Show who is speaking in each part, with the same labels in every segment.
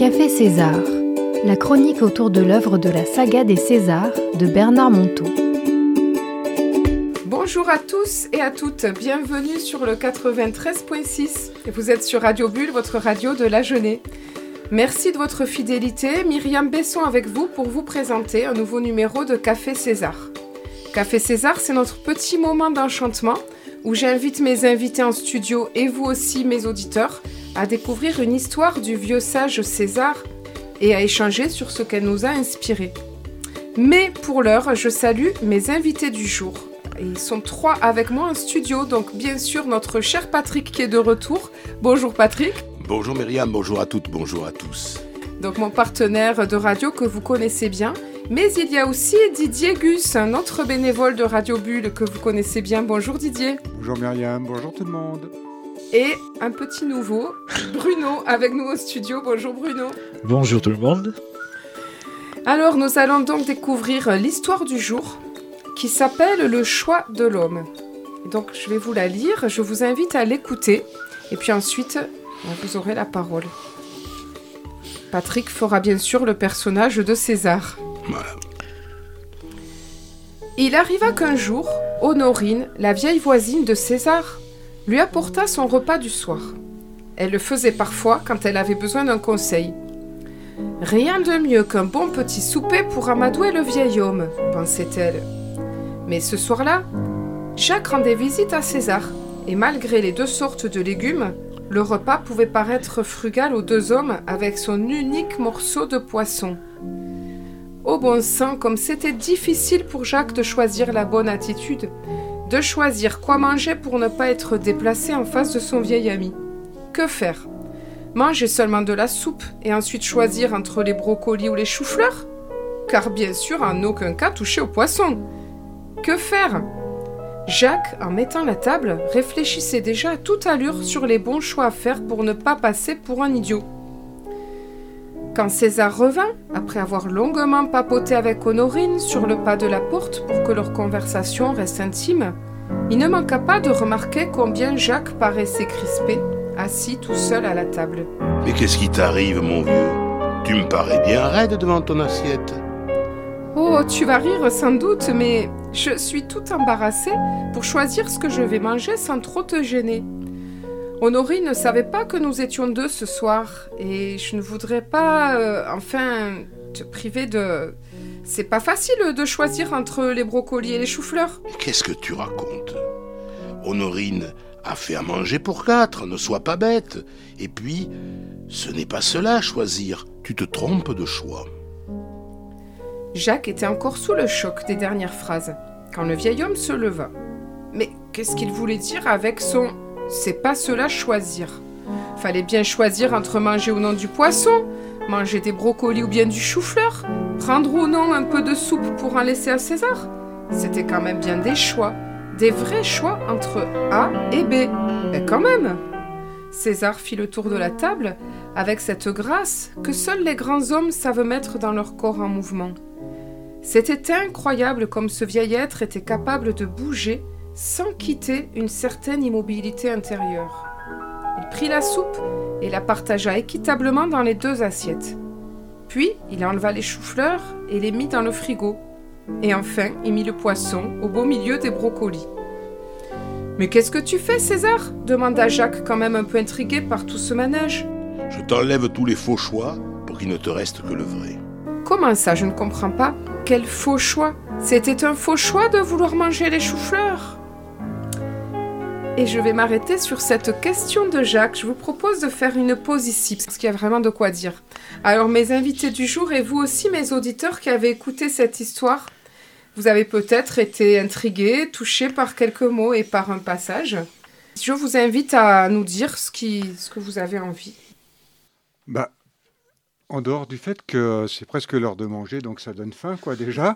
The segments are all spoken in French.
Speaker 1: Café César, la chronique autour de l'œuvre de la saga des Césars de Bernard Monteau.
Speaker 2: Bonjour à tous et à toutes, bienvenue sur le 93.6. Vous êtes sur Radio Bulle, votre radio de la Jeunée. Merci de votre fidélité. Myriam Besson avec vous pour vous présenter un nouveau numéro de Café César. Café César, c'est notre petit moment d'enchantement où j'invite mes invités en studio et vous aussi, mes auditeurs, à découvrir une histoire du vieux sage César et à échanger sur ce qu'elle nous a inspiré. Mais pour l'heure, je salue mes invités du jour. ils sont trois avec moi en studio, donc bien sûr notre cher Patrick qui est de retour. Bonjour Patrick.
Speaker 3: Bonjour Myriam, bonjour à toutes, bonjour à tous.
Speaker 2: Donc mon partenaire de radio que vous connaissez bien. Mais il y a aussi Didier Gus, un autre bénévole de Radio Bulle que vous connaissez bien. Bonjour Didier.
Speaker 4: Bonjour Myriam, bonjour tout le monde.
Speaker 2: Et un petit nouveau, Bruno, avec nous au studio. Bonjour Bruno.
Speaker 5: Bonjour tout le monde.
Speaker 2: Alors nous allons donc découvrir l'histoire du jour qui s'appelle Le choix de l'homme. Donc je vais vous la lire, je vous invite à l'écouter et puis ensuite vous aurez la parole. Patrick fera bien sûr le personnage de César. Il arriva qu'un jour, Honorine, la vieille voisine de César, lui apporta son repas du soir. Elle le faisait parfois quand elle avait besoin d'un conseil. Rien de mieux qu'un bon petit souper pour amadouer le vieil homme, pensait-elle. Mais ce soir-là, Jacques rendait visite à César, et malgré les deux sortes de légumes, le repas pouvait paraître frugal aux deux hommes avec son unique morceau de poisson. Au bon sang, comme c'était difficile pour Jacques de choisir la bonne attitude, de choisir quoi manger pour ne pas être déplacé en face de son vieil ami. Que faire? Manger seulement de la soupe et ensuite choisir entre les brocolis ou les choux-fleurs? Car bien sûr, en aucun cas toucher au poisson. Que faire? Jacques, en mettant la table, réfléchissait déjà à toute allure sur les bons choix à faire pour ne pas passer pour un idiot. Quand César revint, après avoir longuement papoté avec Honorine sur le pas de la porte pour que leur conversation reste intime, il ne manqua pas de remarquer combien Jacques paraissait crispé, assis tout seul à la table.
Speaker 3: Mais qu'est-ce qui t'arrive, mon vieux? Tu me parais bien raide devant ton assiette.
Speaker 2: Oh, tu vas rire sans doute, mais je suis tout embarrassée pour choisir ce que je vais manger sans trop te gêner. Honorine ne savait pas que nous étions deux ce soir, et je ne voudrais pas, euh, enfin, te priver de... C'est pas facile de choisir entre les brocolis et les choux-fleurs.
Speaker 3: Qu'est-ce que tu racontes? Honorine a fait à manger pour quatre, ne sois pas bête. Et puis, ce n'est pas cela choisir, tu te trompes de choix.
Speaker 2: Jacques était encore sous le choc des dernières phrases, quand le vieil homme se leva. Mais qu'est-ce qu'il voulait dire avec son c'est pas cela choisir. Fallait bien choisir entre manger ou non du poisson, manger des brocolis ou bien du chou-fleur, prendre ou non un peu de soupe pour en laisser à César. C'était quand même bien des choix, des vrais choix entre A et B. Mais quand même César fit le tour de la table avec cette grâce que seuls les grands hommes savent mettre dans leur corps en mouvement. C'était incroyable comme ce vieil être était capable de bouger sans quitter une certaine immobilité intérieure. Il prit la soupe et la partagea équitablement dans les deux assiettes. Puis il enleva les choux-fleurs et les mit dans le frigo. Et enfin, il mit le poisson au beau milieu des brocolis. Mais qu'est-ce que tu fais, César? demanda Jacques, quand même un peu intrigué par tout ce manège.
Speaker 3: Je t'enlève tous les faux choix pour qu'il ne te reste que le vrai.
Speaker 2: Comment ça, je ne comprends pas Quel faux choix C'était un faux choix de vouloir manger les choux-fleurs et je vais m'arrêter sur cette question de Jacques. Je vous propose de faire une pause ici, parce qu'il y a vraiment de quoi dire. Alors mes invités du jour et vous aussi mes auditeurs qui avez écouté cette histoire, vous avez peut-être été intrigués, touchés par quelques mots et par un passage. Je vous invite à nous dire ce, qui, ce que vous avez envie.
Speaker 4: Bah, en dehors du fait que c'est presque l'heure de manger, donc ça donne faim, quoi, déjà.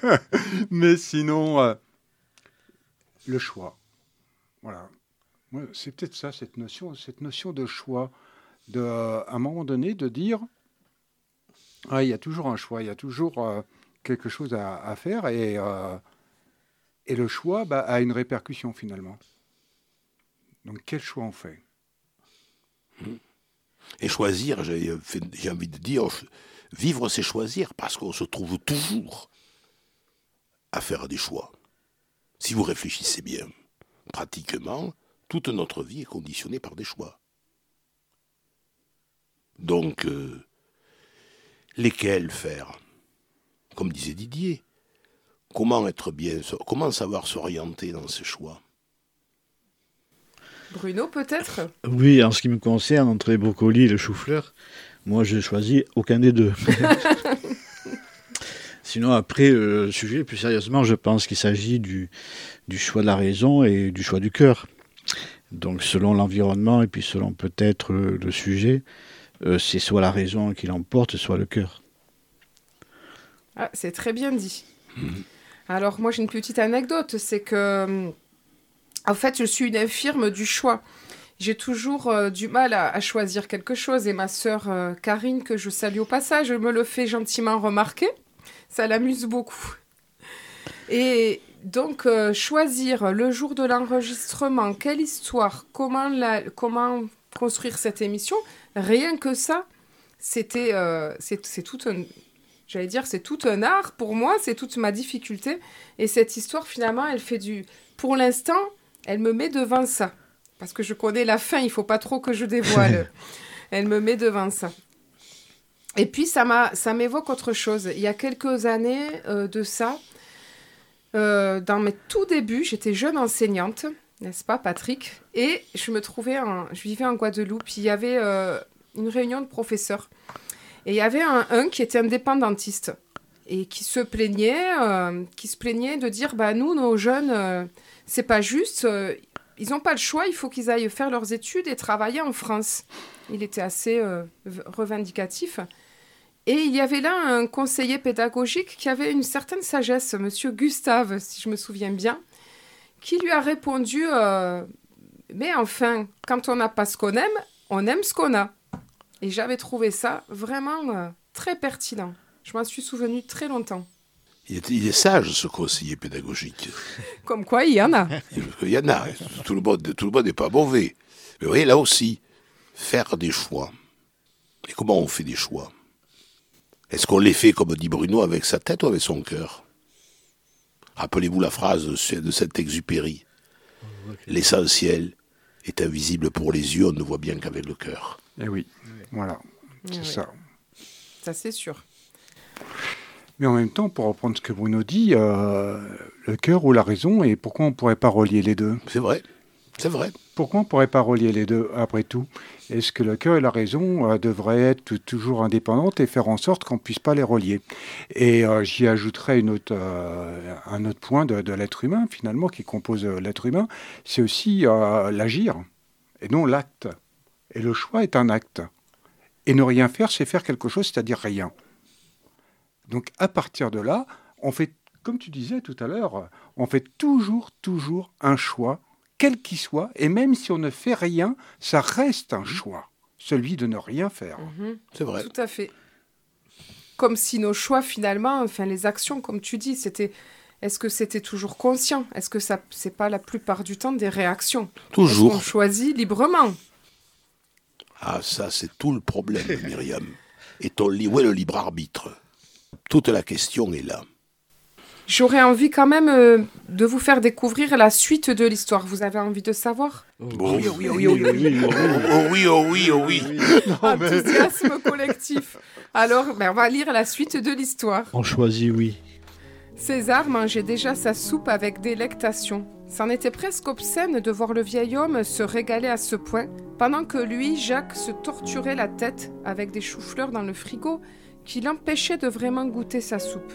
Speaker 4: Mais sinon, euh, le choix. Voilà. C'est peut-être ça, cette notion, cette notion de choix. De, à un moment donné, de dire ah, il y a toujours un choix, il y a toujours euh, quelque chose à, faire, et, euh, et le choix bah, a une répercussion finalement. Donc quel choix on fait?
Speaker 3: Et choisir, j'ai envie de dire, vivre c'est choisir, parce qu'on se trouve toujours à faire des choix. Si vous réfléchissez bien, pratiquement, toute notre vie est conditionnée par des choix. Donc, euh, lesquels faire? Comme disait Didier, comment être bien, comment savoir s'orienter dans ces choix?
Speaker 2: Bruno, peut-être?
Speaker 5: Oui, en ce qui me concerne, entre les brocolis et le chou-fleur, moi, je choisis aucun des deux. Sinon, après, le sujet, plus sérieusement, je pense qu'il s'agit du, du choix de la raison et du choix du cœur. Donc, selon l'environnement et puis selon peut-être le sujet, euh, c'est soit la raison qui l'emporte, soit le cœur.
Speaker 2: Ah, c'est très bien dit. Alors, moi, j'ai une petite anecdote. C'est que, en fait, je suis une infirme du choix. J'ai toujours euh, du mal à, choisir quelque chose. Et ma sœur euh, Karine, que je salue au passage, me le fait gentiment remarquer. Ça l'amuse beaucoup. Et donc, choisir le jour de l'enregistrement, quelle histoire, comment, la, comment construire cette émission, rien que ça, c'était euh, c'est tout un j'allais dire c'est tout un art pour moi, c'est toute ma difficulté et cette histoire finalement, elle fait du pour l'instant, elle me met devant ça parce que je connais la fin, il faut pas trop que je dévoile. elle me met devant ça. Et puis ça m'a ça m'évoque autre chose. Il y a quelques années euh, de ça, euh, dans mes tout débuts, j'étais jeune enseignante n'est-ce pas, Patrick? Et je me trouvais, en, je vivais en Guadeloupe. Il y avait euh, une réunion de professeurs. Et il y avait un, qui était indépendantiste et qui se plaignait, qui se plaignait de dire, bah nous, nos jeunes, c'est pas juste. ils n'ont pas le choix. Il faut qu'ils aillent faire leurs études et travailler en France. Il était assez revendicatif. Et il y avait là un conseiller pédagogique qui avait une certaine sagesse, Monsieur Gustave, si je me souviens bien qui lui a répondu euh, Mais enfin, quand on n'a pas ce qu'on aime, on aime ce qu'on a. Et j'avais trouvé ça vraiment euh, très pertinent. Je m'en suis souvenu très longtemps.
Speaker 3: Il est, sage, ce conseiller pédagogique.
Speaker 2: Comme quoi, il y en a.
Speaker 3: il y en a. Tout le monde, tout le monde n'est pas mauvais. Mais vous voyez, là aussi, faire des choix. Et comment on fait des choix? Est-ce qu'on les fait, comme dit Bruno, avec sa tête ou avec son cœur? Rappelez-vous la phrase de cet exupéry. L'essentiel est invisible pour les yeux, on ne voit bien qu'avec le cœur.
Speaker 4: Eh oui, voilà, c'est ça.
Speaker 2: Ça, c'est sûr.
Speaker 4: Mais en même temps, pour reprendre ce que Bruno dit, euh, le cœur ou la raison, et pourquoi on ne pourrait pas relier les deux?
Speaker 3: C'est vrai. C'est vrai.
Speaker 4: Pourquoi on ne pourrait pas relier les deux après tout? Est-ce que le cœur et la raison euh, devraient être toujours indépendantes et faire en sorte qu'on ne puisse pas les relier? Et euh, j'y autre, euh, un autre point de, l'être humain, finalement, qui compose l'être humain, c'est aussi l'agir, et non l'acte. Et le choix est un acte. Et ne rien faire, c'est faire quelque chose, c'est-à-dire rien. Donc à partir de là, on fait, comme tu disais tout à l'heure, on fait toujours, toujours un choix quel qu'il soit, et même si on ne fait rien, ça reste un choix, celui de ne rien faire.
Speaker 2: Mhm. C'est vrai. Tout à fait. Comme si nos choix, finalement, enfin les actions, comme tu dis, c'était. Est-ce que c'était toujours conscient? Est-ce que ça, c'est pas la plupart du temps des réactions?
Speaker 3: Toujours.
Speaker 2: On choisit librement?
Speaker 3: Ah, ça, c'est tout le problème, Myriam. Et ton, où est le libre arbitre? Toute la question est là.
Speaker 2: J'aurais envie quand même euh, de vous faire découvrir la suite de l'histoire. Vous avez envie de savoir?
Speaker 3: Oui, oui, oui, oui, oui, oui, oh, oui, oh, oui, oh, oui.
Speaker 2: Enthousiasme collectif. Alors, ben, on va lire la suite de l'histoire.
Speaker 5: On choisit oui.
Speaker 2: César mangeait déjà sa soupe avec délectation. C'en était presque obscène de voir le vieil homme se régaler à ce point, pendant que lui, Jacques, se torturait la tête avec des choux-fleurs dans le frigo qui l'empêchaient de vraiment goûter sa soupe.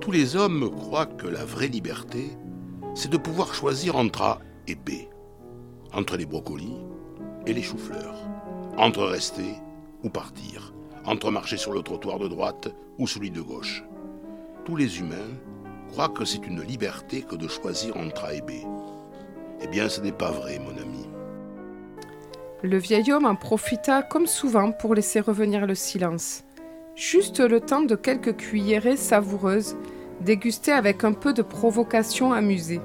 Speaker 3: Tous les hommes croient que la vraie liberté, c'est de pouvoir choisir entre A et B, entre les brocolis et les choux-fleurs, entre rester ou partir, entre marcher sur le trottoir de droite ou celui de gauche. Tous les humains croient que c'est une liberté que de choisir entre A et B. Eh bien, ce n'est pas vrai, mon ami.
Speaker 2: Le vieil homme en profita comme souvent pour laisser revenir le silence. Juste le temps de quelques cuillerées savoureuses, dégustées avec un peu de provocation amusée.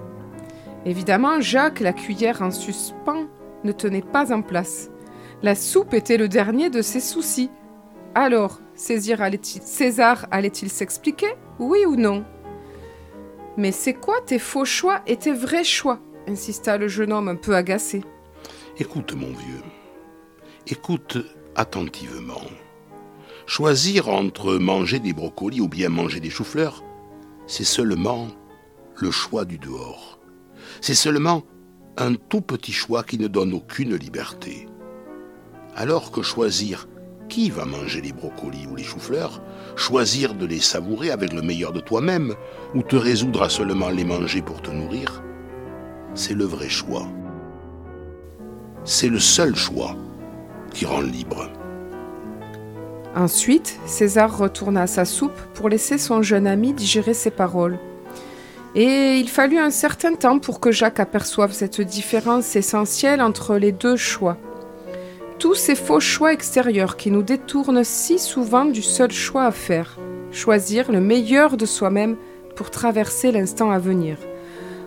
Speaker 2: Évidemment, Jacques, la cuillère en suspens, ne tenait pas en place. La soupe était le dernier de ses soucis. Alors, César allait-il s'expliquer? Oui ou non? Mais c'est quoi tes faux choix et tes vrais choix? insista le jeune homme un peu agacé.
Speaker 3: Écoute, mon vieux, écoute attentivement. Choisir entre manger des brocolis ou bien manger des choux-fleurs, c'est seulement le choix du dehors. C'est seulement un tout petit choix qui ne donne aucune liberté. Alors que choisir qui va manger les brocolis ou les choux-fleurs, choisir de les savourer avec le meilleur de toi-même, ou te résoudre à seulement les manger pour te nourrir, c'est le vrai choix. C'est le seul choix qui rend libre.
Speaker 2: Ensuite, César retourna à sa soupe pour laisser son jeune ami digérer ses paroles. Et il fallut un certain temps pour que Jacques aperçoive cette différence essentielle entre les deux choix tous ces faux choix extérieurs qui nous détournent si souvent du seul choix à faire, choisir le meilleur de soi-même pour traverser l'instant à venir.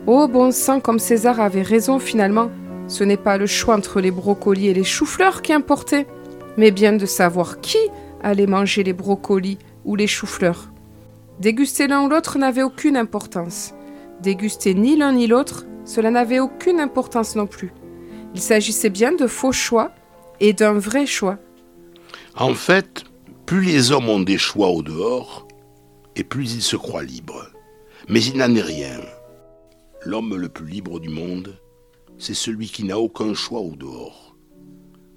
Speaker 2: Oh bon sang, comme César avait raison finalement, ce n'est pas le choix entre les brocolis et les choux-fleurs qui importait, mais bien de savoir qui allait manger les brocolis ou les choux-fleurs. Déguster l'un ou l'autre n'avait aucune importance. Déguster ni l'un ni l'autre, cela n'avait aucune importance non plus. Il s'agissait bien de faux choix et d'un vrai choix.
Speaker 3: En fait, plus les hommes ont des choix au dehors, et plus ils se croient libres. Mais il n'en est rien. L'homme le plus libre du monde, c'est celui qui n'a aucun choix au dehors.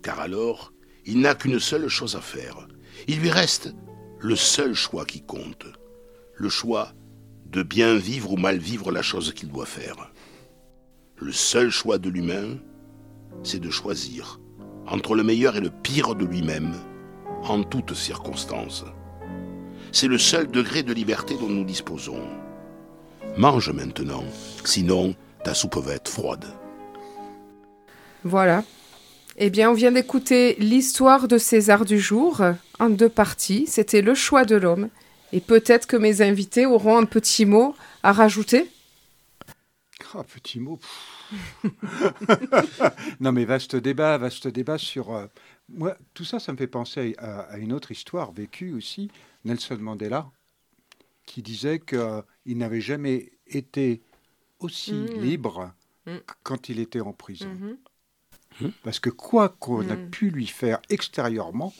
Speaker 3: Car alors, il n'a qu'une seule chose à faire. Il lui reste le seul choix qui compte. Le choix de bien vivre ou mal vivre la chose qu'il doit faire. Le seul choix de l'humain, c'est de choisir entre le meilleur et le pire de lui-même, en toutes circonstances. C'est le seul degré de liberté dont nous disposons. Mange maintenant, sinon ta soupe va être froide.
Speaker 2: Voilà. Eh bien, on vient d'écouter l'histoire de César du jour en deux parties. C'était le choix de l'homme. Et peut-être que mes invités auront un petit mot à rajouter.
Speaker 4: Un petit mot. non, mais vaste débat, vaste débat sur. Euh, moi, tout ça, ça me fait penser à, une autre histoire vécue aussi, Nelson Mandela, qui disait qu'il n'avait jamais été aussi mmh. libre mmh. quand il était en prison. Mmh. Parce que quoi qu'on a pu lui faire extérieurement,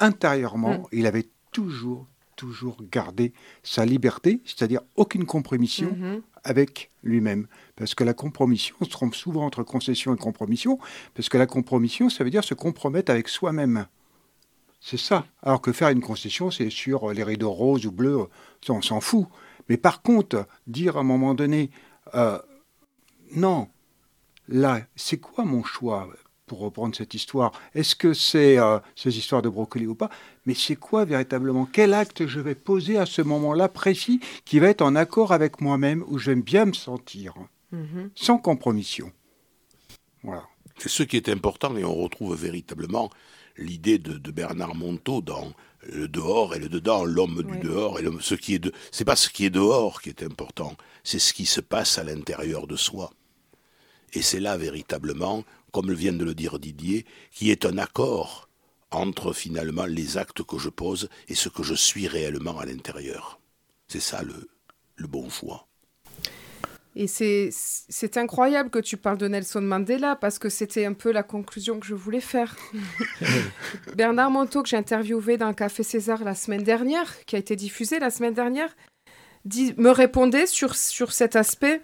Speaker 4: intérieurement, il avait toujours, toujours gardé sa liberté, c'est-à-dire aucune compromission avec lui-même. Parce que la compromission, on se trompe souvent entre concession et compromission, parce que la compromission, ça veut dire se compromettre avec soi-même. C'est ça. Alors que faire une concession, c'est sur les rideaux roses ou bleus, on s'en fout. Mais par contre, dire à un moment donné, euh, non, là, c'est quoi mon choix? Pour reprendre cette histoire, est-ce que c'est euh, ces histoires de brocoli ou pas Mais c'est quoi véritablement Quel acte je vais poser à ce moment-là précis qui va être en accord avec moi-même, où j'aime bien me sentir, mhm. sans compromission Voilà.
Speaker 3: C'est ce qui est important et on retrouve véritablement l'idée de, Bernard Monteau dans le dehors et le dedans, l'homme du dehors et ce qui est de. C'est pas ce qui est dehors qui est important, c'est ce qui se passe à l'intérieur de soi. Et c'est là véritablement comme vient de le dire Didier, qui est un accord entre finalement les actes que je pose et ce que je suis réellement à l'intérieur. C'est ça le, le bon choix.
Speaker 2: Et c'est incroyable que tu parles de Nelson Mandela parce que c'était un peu la conclusion que je voulais faire. Bernard Monteau, que j'ai interviewé dans le Café César la semaine dernière, qui a été diffusé la semaine dernière, dit, me répondait sur, sur cet aspect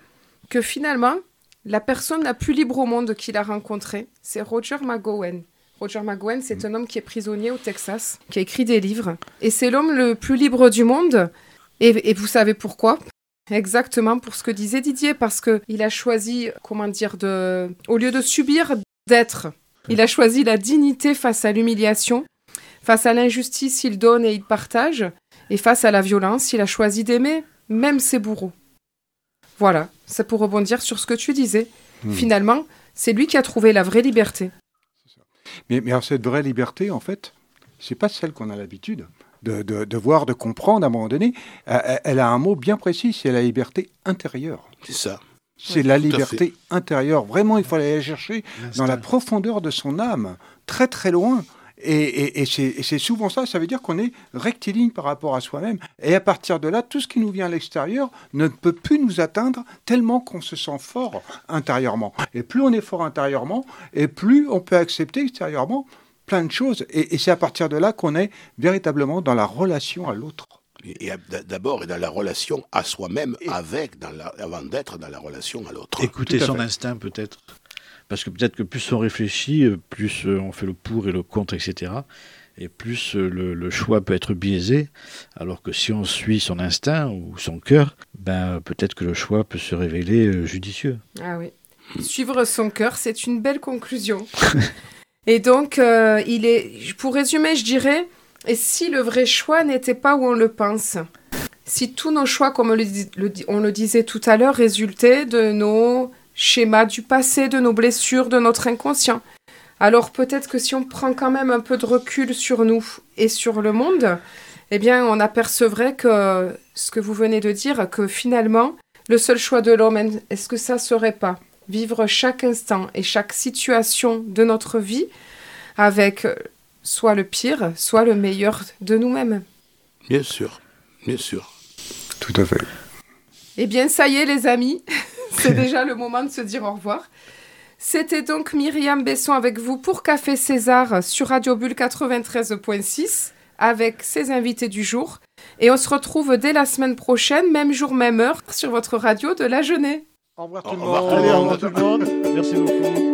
Speaker 2: que finalement, la personne la plus libre au monde qu'il a rencontrée, c'est Roger McGowan. Roger McGowan, c'est un homme qui est prisonnier au Texas, qui a écrit des livres. Et c'est l'homme le plus libre du monde. Et, vous savez pourquoi? Exactement pour ce que disait Didier, parce qu'il a choisi, comment dire, de, au lieu de subir, d'être. Il a choisi la dignité face à l'humiliation. Face à l'injustice, il donne et il partage. Et face à la violence, il a choisi d'aimer, même ses bourreaux. Voilà, c'est pour rebondir sur ce que tu disais. Hmm. Finalement, c'est lui qui a trouvé la vraie liberté.
Speaker 4: Mais, mais alors cette vraie liberté, en fait, c'est pas celle qu'on a l'habitude de, de, voir, de comprendre à un moment donné. Elle, a un mot bien précis, c'est la liberté intérieure.
Speaker 3: C'est ça.
Speaker 4: C'est la liberté intérieure. Vraiment, il faut aller la chercher dans la profondeur de son âme, très très loin. Et, c'est souvent ça, ça veut dire qu'on est rectiligne par rapport à soi-même. Et à partir de là, tout ce qui nous vient à l'extérieur ne peut plus nous atteindre tellement qu'on se sent fort intérieurement. Et plus on est fort intérieurement, et plus on peut accepter extérieurement plein de choses. Et, c'est à partir de là qu'on est véritablement dans la relation à l'autre.
Speaker 3: Et, d'abord, dans la relation à soi-même, avec, avant d'être dans la relation à l'autre.
Speaker 5: Écouter son instinct, peut-être. Parce que peut-être que plus on réfléchit, euh, plus euh, on fait le pour et le contre, etc. Et plus euh, le, choix peut être biaisé. Alors que si on suit son instinct ou son cœur, ben, peut-être que le choix peut se révéler judicieux.
Speaker 2: Ah oui. Suivre son cœur, c'est une belle conclusion. et donc, il est, pour résumer, je dirais, et si le vrai choix n'était pas où on le pense? Si tous nos choix, comme on le disait tout à l'heure, résultaient de nos schéma du passé, de nos blessures, de notre inconscient. Alors peut-être que si on prend quand même un peu de recul sur nous et sur le monde, eh bien on apercevrait que ce que vous venez de dire, que finalement, le seul choix de l'homme, est-ce que ça serait pas vivre chaque instant et chaque situation de notre vie avec soit le pire, soit le meilleur de nous-mêmes?
Speaker 3: Bien sûr, bien sûr.
Speaker 4: Tout à fait.
Speaker 2: Eh bien, ça y est, les amis, c'est déjà le moment de se dire au revoir. C'était donc Myriam Besson avec vous pour Café César sur Radio Bulle 93.6 avec ses invités du jour. Et on se retrouve dès la semaine prochaine, même jour, même heure, sur votre radio de la Jeunesse.
Speaker 5: Au revoir tout le monde. au revoir tout le monde. Merci beaucoup.